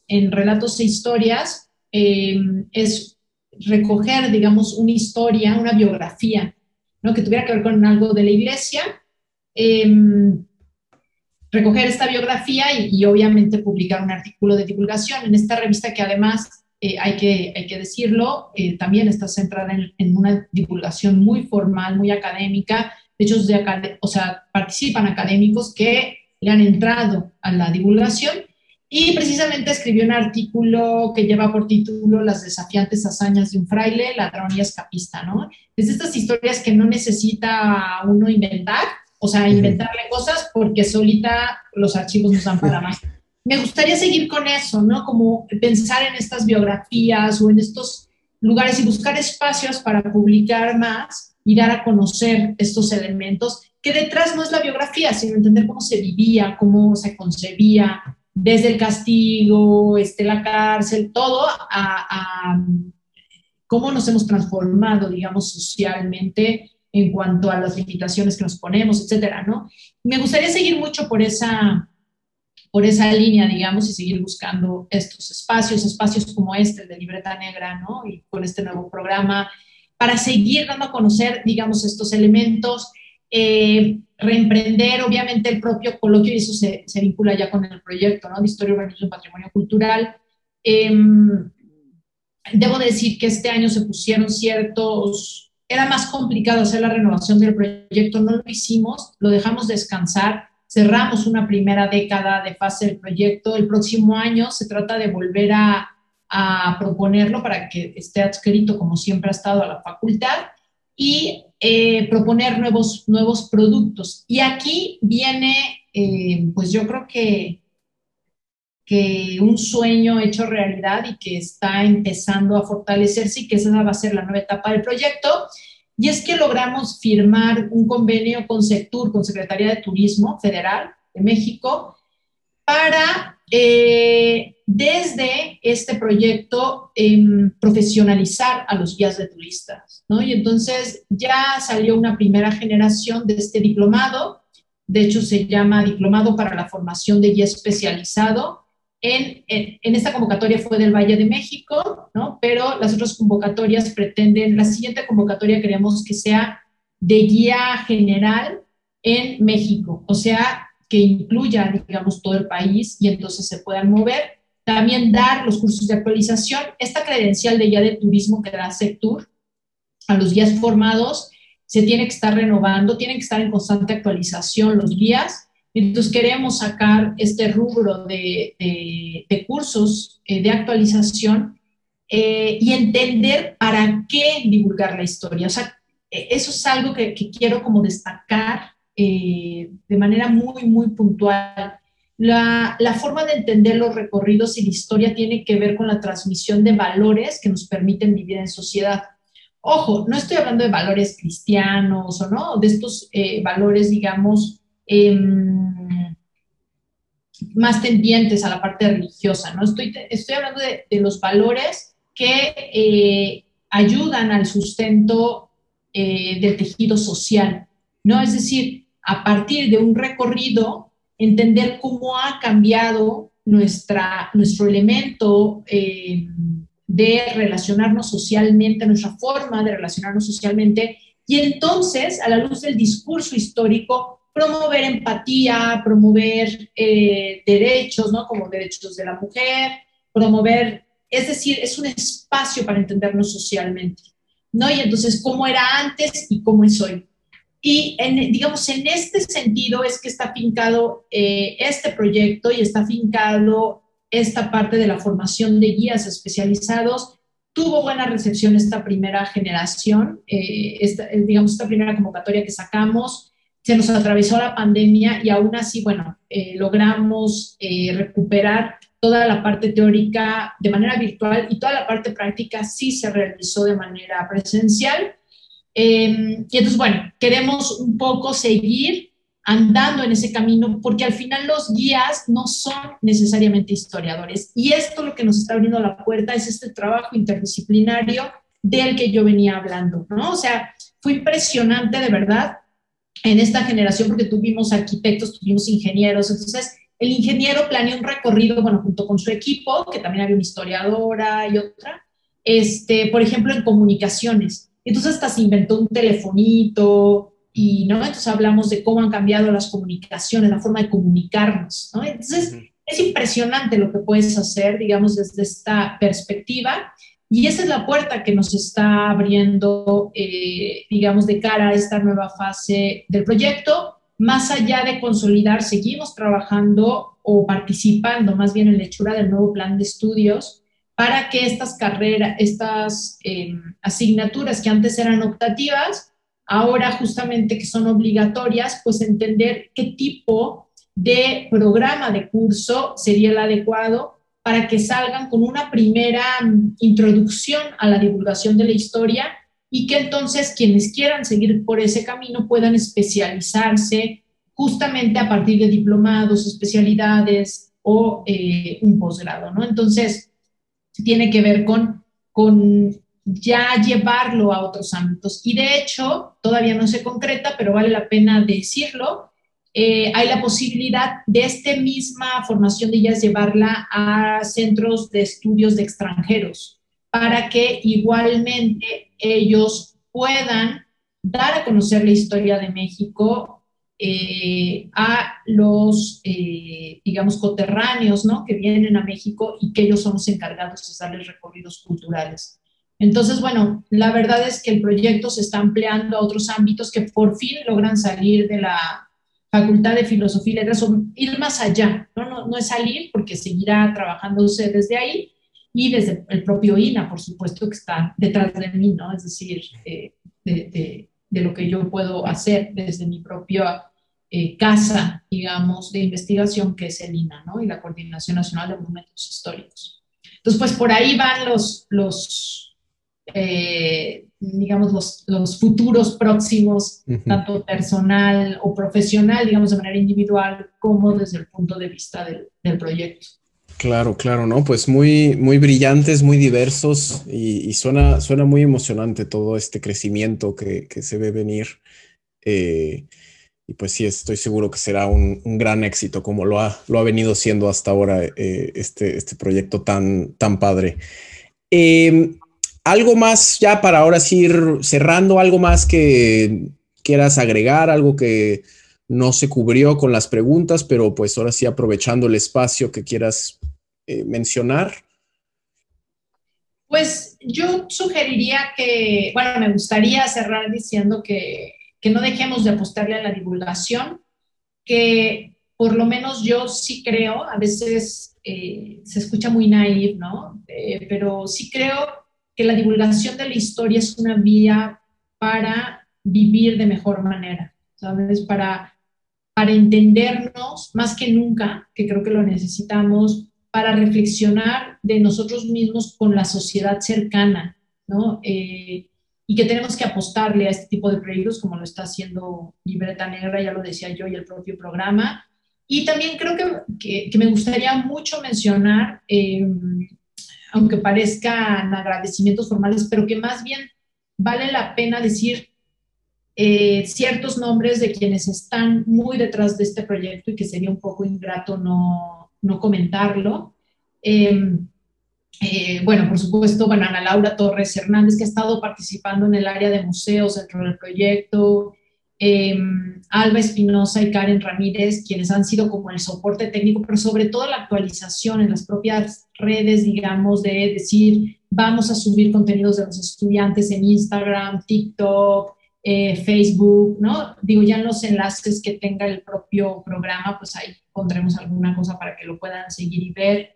en Relatos e Historias, eh, es recoger, digamos, una historia, una biografía, ¿no? que tuviera que ver con algo de la iglesia recoger esta biografía y, obviamente publicar un artículo de divulgación en esta revista que además eh, hay, que, hay que decirlo, eh, también está centrada en, una divulgación muy formal, muy académica. De hecho, de, o sea, participan académicos que le han entrado a la divulgación y precisamente escribió un artículo que lleva por título Las desafiantes hazañas de un fraile, ladrón y escapista, ¿no? Es de estas historias que no necesita uno inventar, o sea, inventarle cosas porque solita los archivos nos dan para más me gustaría seguir con eso, ¿no? Como pensar en estas biografías o en estos lugares y buscar espacios para publicar más y dar a conocer estos elementos, que detrás no es la biografía, sino entender cómo se vivía, cómo se concebía, desde el castigo, este, la cárcel, todo, a, cómo nos hemos transformado, digamos, socialmente en cuanto a las limitaciones que nos ponemos, etcétera, ¿no? Me gustaría seguir mucho por esa, por esa línea, digamos, y seguir buscando estos espacios, espacios como este, el de Libreta Negra, ¿no? Y con este nuevo programa, para seguir dando a conocer, digamos, estos elementos, eh, reemprender, obviamente, el propio coloquio, y eso se, se, vincula ya con el proyecto, ¿no? De Historia, Urbanismo y Patrimonio Cultural. Eh, debo decir que este año se pusieron ciertos, era más complicado hacer la renovación del proyecto, no lo hicimos, lo dejamos descansar, cerramos una primera década de fase del proyecto, el próximo año se trata de volver a, proponerlo para que esté adscrito como siempre ha estado a la facultad y eh, proponer nuevos, nuevos productos. Y aquí viene, eh, pues yo creo que, que un sueño hecho realidad y que está empezando a fortalecerse y que esa va a ser la nueva etapa del proyecto. Y es que logramos firmar un convenio con Sectur, con Secretaría de Turismo Federal de México, para eh, desde este proyecto em, profesionalizar a los guías de turistas. ¿no? Y entonces ya salió una primera generación de este diplomado, de hecho se llama Diplomado para la Formación de Guía Especializado. En, esta convocatoria fue del Valle de México, ¿no? pero las otras convocatorias pretenden, la siguiente convocatoria queremos que sea de guía general en México, o sea, que incluya, digamos, todo el país y entonces se puedan mover. También dar los cursos de actualización. Esta credencial de guía de turismo que da Sectur a los guías formados se tiene que estar renovando, tienen que estar en constante actualización los guías. Entonces queremos sacar este rubro de, de, cursos eh, de actualización eh, y entender para qué divulgar la historia. O sea, e, eso es algo que, quiero como destacar eh, de manera muy, muy puntual. La, la, forma de entender los recorridos y la historia tiene que ver con la transmisión de valores que nos permiten vivir en sociedad. Ojo, no estoy hablando de valores cristianos o no, de estos eh, valores, digamos, eh, más tendientes a la parte religiosa, ¿no? Estoy, estoy hablando de, los valores que eh, ayudan al sustento eh, del tejido social, ¿no? Es decir, a partir de un recorrido, entender cómo ha cambiado nuestra, nuestro elemento eh, de relacionarnos socialmente, nuestra forma de relacionarnos socialmente, y entonces, a la luz del discurso histórico, promover empatía, promover eh, derechos, ¿no? Como derechos de la mujer, promover, es decir, es un espacio para entendernos socialmente, ¿no? Y entonces, cómo era antes y cómo es hoy. Y digamos, en este sentido es que está fincado eh, este proyecto y está fincado esta parte de la formación de guías especializados. Tuvo buena recepción esta primera generación, eh, esta, digamos, esta primera convocatoria que sacamos. Se nos atravesó la pandemia y aún así, bueno, logramos recuperar toda la parte teórica de manera virtual y toda la parte práctica sí se realizó de manera presencial. Em, y entonces, bueno, queremos un poco seguir andando en ese camino porque al final los guías no son necesariamente historiadores. Y esto lo que nos está abriendo la puerta es este trabajo interdisciplinario del que yo venía hablando, ¿no? O sea, fue impresionante de verdad en esta generación porque tuvimos arquitectos, tuvimos ingenieros, entonces el ingeniero planeó un recorrido, bueno, junto con su equipo, que también había una historiadora y otra, este, por ejemplo, en comunicaciones. Entonces hasta se inventó un telefonito y, ¿no? Entonces hablamos de cómo han cambiado las comunicaciones, la forma de comunicarnos, ¿no? Entonces es impresionante lo que puedes hacer, digamos, desde esta perspectiva. Y esa es la puerta que nos está abriendo, eh, digamos, de cara a esta nueva fase del proyecto. Más allá de consolidar, seguimos trabajando o participando más bien en la hechura del nuevo plan de estudios para que estas carreras, estas em, asignaturas que antes eran optativas, ahora justamente que son obligatorias, pues entender qué tipo de programa de curso sería el adecuado para que salgan con una primera mm, introducción a la divulgación de la historia y que entonces quienes quieran seguir por ese camino puedan especializarse justamente a partir de diplomados, especialidades o eh, un posgrado, ¿no? Entonces, tiene que ver con, con ya llevarlo a otros ámbitos. Y de hecho, todavía no se concreta, pero vale la pena decirlo, eh, hay la posibilidad de esta misma formación de ellas llevarla a centros de estudios de extranjeros para que igualmente ellos puedan dar a conocer la historia de México eh, a los, eh, digamos, coterráneos, ¿no? Que vienen a México y que ellos son los encargados de darles recorridos culturales. Entonces, bueno, la verdad es que el proyecto se está ampliando a otros ámbitos que por fin logran salir de la Facultad de Filosofía y Letras, o ir más allá, ¿no? No, no es salir porque seguirá trabajándose desde ahí y desde el propio INA, por supuesto, que está detrás de mí, ¿no? Es decir, eh, de de lo que yo puedo hacer desde mi propia eh, casa, digamos, de investigación, que es el INA, ¿no? Y la Coordinación Nacional de Monumentos Históricos. Entonces, pues por ahí van los, los eh, digamos, los, los, futuros próximos, tanto personal o profesional, digamos, de manera individual, como desde el punto de vista del, del proyecto. Claro, claro, ¿no? Pues muy, muy brillantes, muy diversos y, suena, suena muy emocionante todo este crecimiento que, se ve venir. Eh, y pues sí, estoy seguro que será un, gran éxito como lo ha, lo ha venido siendo hasta ahora eh, este, este proyecto tan, tan padre. Em, algo más ya para ahora sí ir cerrando, algo más que quieras agregar, algo que no se cubrió con las preguntas, pero pues ahora sí aprovechando el espacio que quieras eh, mencionar. Pues yo sugeriría que, bueno, me gustaría cerrar diciendo que, no dejemos de apostarle a la divulgación, que por lo menos yo sí creo, a veces eh, se escucha muy naive, ¿no? Eh, pero sí creo que la divulgación de la historia es una vía para vivir de mejor manera, ¿sabes? Para para entendernos más que nunca, que creo que lo necesitamos, para reflexionar de nosotros mismos con la sociedad cercana, ¿no? Eh, y que tenemos que apostarle a este tipo de proyectos como lo está haciendo Libreta Negra, ya lo decía yo, y el propio programa. Y también creo que, que, me gustaría mucho mencionar, eh, aunque parezcan agradecimientos formales, pero que más bien vale la pena decir eh, ciertos nombres de quienes están muy detrás de este proyecto y que sería un poco ingrato no, no comentarlo. Em, eh, bueno, por supuesto, bueno, Ana Laura Torres Hernández, que ha estado participando en el área de museos dentro del proyecto, em, Alba Espinosa y Karen Ramírez, quienes han sido como el soporte técnico, pero sobre todo la actualización en las propias redes, digamos, de decir, vamos a subir contenidos de los estudiantes en Instagram, TikTok, eh, Facebook, ¿no? Digo, ya en los enlaces que tenga el propio programa, pues ahí pondremos alguna cosa para que lo puedan seguir y ver.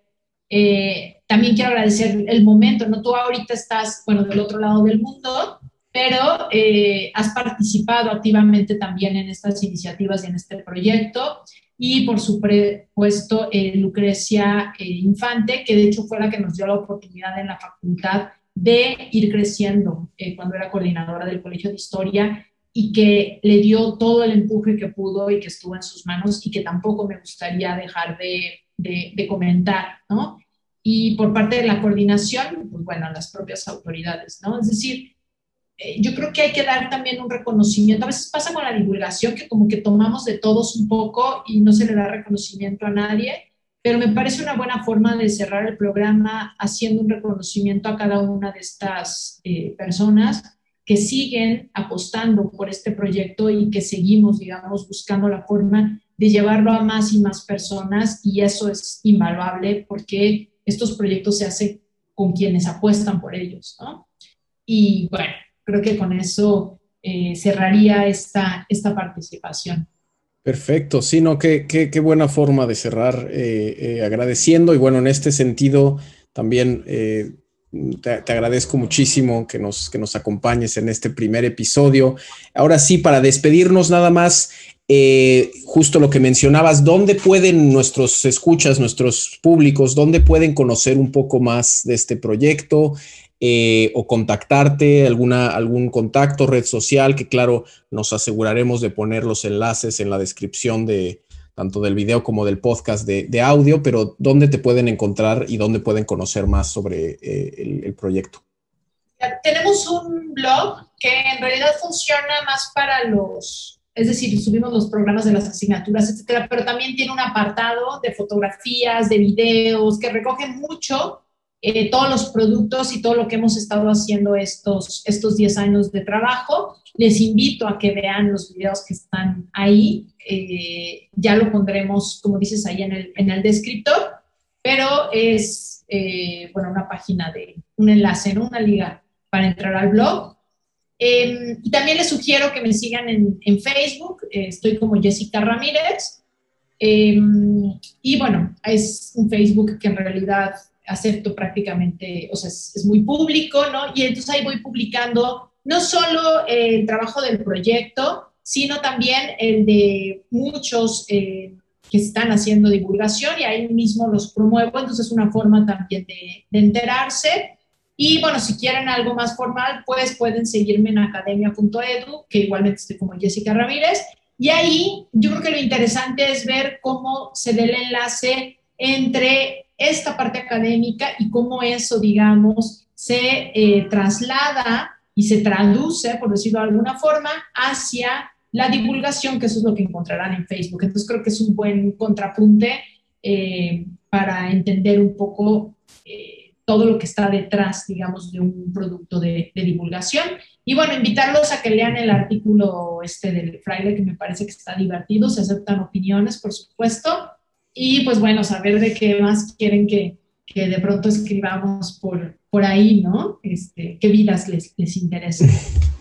Eh, también quiero agradecer el momento, ¿no? Tú ahorita estás, bueno, del otro lado del mundo, pero eh, has participado activamente también en estas iniciativas y en este proyecto. Y por supuesto, Lucrecia Infante, que de hecho fue la que nos dio la oportunidad en la facultad de ir creciendo eh, cuando era coordinadora del Colegio de Historia y que le dio todo el empuje que pudo y que estuvo en sus manos y que tampoco me gustaría dejar de, de, comentar, ¿no? Y por parte de la coordinación, pues bueno, las propias autoridades, ¿no? Es decir, eh, yo creo que hay que dar también un reconocimiento. A veces pasa con la divulgación que como que tomamos de todos un poco y no se le da reconocimiento a nadie pero me parece una buena forma de cerrar el programa haciendo un reconocimiento a cada una de estas eh, personas que siguen apostando por este proyecto y que seguimos, digamos, buscando la forma de llevarlo a más y más personas y eso es invaluable porque estos proyectos se hacen con quienes apuestan por ellos, ¿no? Y bueno, creo que con eso eh, cerraría esta, esta participación. Perfecto, sí, no, qué, qué, buena forma de cerrar eh, eh, agradeciendo y bueno, en este sentido también eh, te, agradezco muchísimo que nos, que nos acompañes en este primer episodio. Ahora sí, para despedirnos nada más, justo lo que mencionabas, ¿dónde pueden nuestros escuchas, nuestros públicos, dónde pueden conocer un poco más de este proyecto? Eh, o contactarte, alguna, algún contacto, red social, que claro, nos aseguraremos de poner los enlaces en la descripción de tanto del video como del podcast de, audio, pero ¿dónde te pueden encontrar y dónde pueden conocer más sobre eh, el, proyecto? Tenemos un blog que en realidad funciona más para los es decir, subimos los programas de las asignaturas, etcétera, pero también tiene un apartado de fotografías, de videos, que recogen mucho eh, todos los productos y todo lo que hemos estado haciendo estos, estos 10 años de trabajo. Les invito a que vean los videos que están ahí. Eh, ya lo pondremos, como dices, ahí en el, en el descriptor, pero es, eh, bueno, una página de, un enlace, ¿no? Una liga para entrar al blog. Em, y también les sugiero que me sigan en, en Facebook. estoy como Jessica Ramírez. Em, y bueno, es un Facebook que en realidad acepto prácticamente, o sea, es, muy público, ¿no? Y entonces ahí voy publicando no solo el trabajo del proyecto, sino también el de muchos eh, que están haciendo divulgación y ahí mismo los promuevo, entonces es una forma también de, de enterarse. Y bueno, si quieren algo más formal, pues pueden seguirme en academia.edu, que igualmente estoy como Jessica Ramírez. Y ahí yo creo que lo interesante es ver cómo se da el enlace entre esta parte académica y cómo eso, digamos, se eh, traslada y se traduce, por decirlo de alguna forma, hacia la divulgación, que eso es lo que encontrarán en Facebook. Entonces creo que es un buen contrapunte eh, para entender un poco eh, todo lo que está detrás, digamos, de un producto de, divulgación. Y bueno, invitarlos a que lean el artículo este del fraile, que me parece que está divertido, se aceptan opiniones, por supuesto, y pues bueno, saber de qué más quieren que, que de pronto escribamos por, por ahí, ¿no? Este, qué vidas les, les interesan.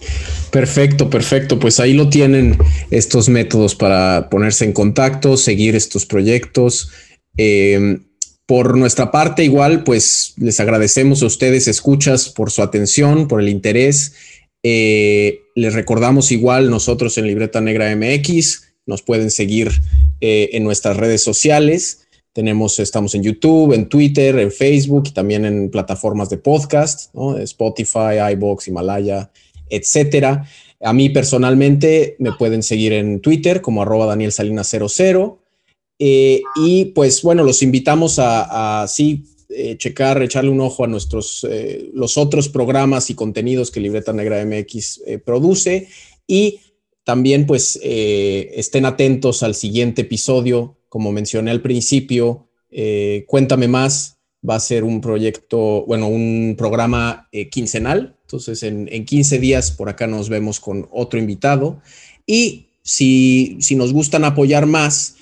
Perfecto, perfecto. Pues ahí lo tienen estos métodos para ponerse en contacto, seguir estos proyectos. Em, por nuestra parte, igual, pues les agradecemos a ustedes, escuchas, por su atención, por el interés. Eh, les recordamos igual nosotros en Libreta Negra MX nos pueden seguir eh, en nuestras redes sociales. Tenemos, estamos en YouTube, en Twitter, en Facebook y también en plataformas de podcast, Spotify, iBox, Himalaya, etcétera. A mí personalmente me pueden seguir en Twitter como arroba Daniel Salinas 00. Eh, y pues bueno, los invitamos a, sí eh, checar, echarle un ojo a nuestros, los otros programas y contenidos que Libreta Negra MX produce y también pues eh, estén atentos al siguiente episodio, como mencioné al principio, eh, Cuéntame más, va a ser un proyecto, bueno, un programa eh, quincenal, entonces en, en, 15 días por acá nos vemos con otro invitado. Y si, si nos gustan apoyar más,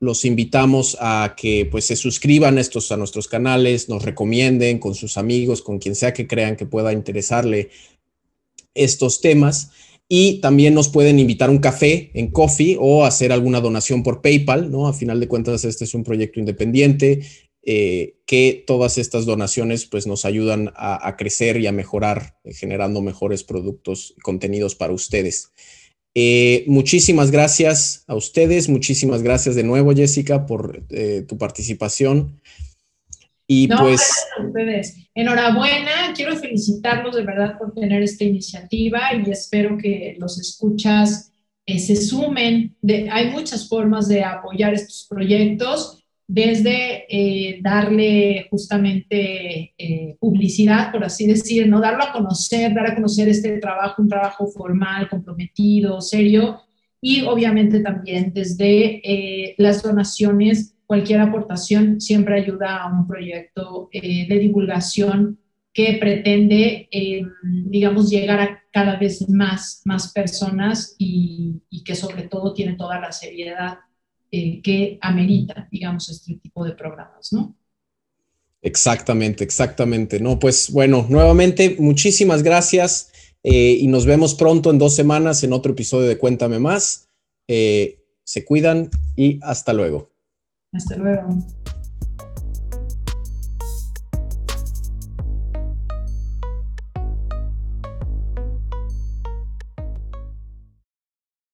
los invitamos a que pues se suscriban estos a nuestros canales, nos recomienden con sus amigos, con quien sea que crean que pueda interesarle estos temas y también nos pueden invitar un café en Coffee o hacer alguna donación por PayPal, ¿no? A final de cuentas, este es un proyecto independiente eh, que todas estas donaciones pues nos ayudan a, crecer y a mejorar, eh, generando mejores productos y contenidos para ustedes. Eh, muchísimas gracias a ustedes, muchísimas gracias de nuevo, Jessica, por tu participación. Y pues... ustedes. Enhorabuena, quiero felicitarlos de verdad por tener esta iniciativa y espero que los escuchas eh, se sumen. De, hay muchas formas de apoyar estos proyectos, desde eh, darle justamente eh, publicidad, por así decir, ¿no? darlo a conocer, dar a conocer este trabajo, un trabajo formal, comprometido, serio, y obviamente también desde las donaciones cualquier aportación siempre ayuda a un proyecto eh, de divulgación que pretende, eh, digamos, llegar a cada vez más, más personas y, que sobre todo tiene toda la seriedad eh, que amerita, digamos, este tipo de programas, ¿no? Exactamente, exactamente. No, pues bueno, nuevamente, muchísimas gracias y nos vemos pronto en dos semanas en otro episodio de Cuéntame Más. se cuidan y hasta luego. Hasta luego.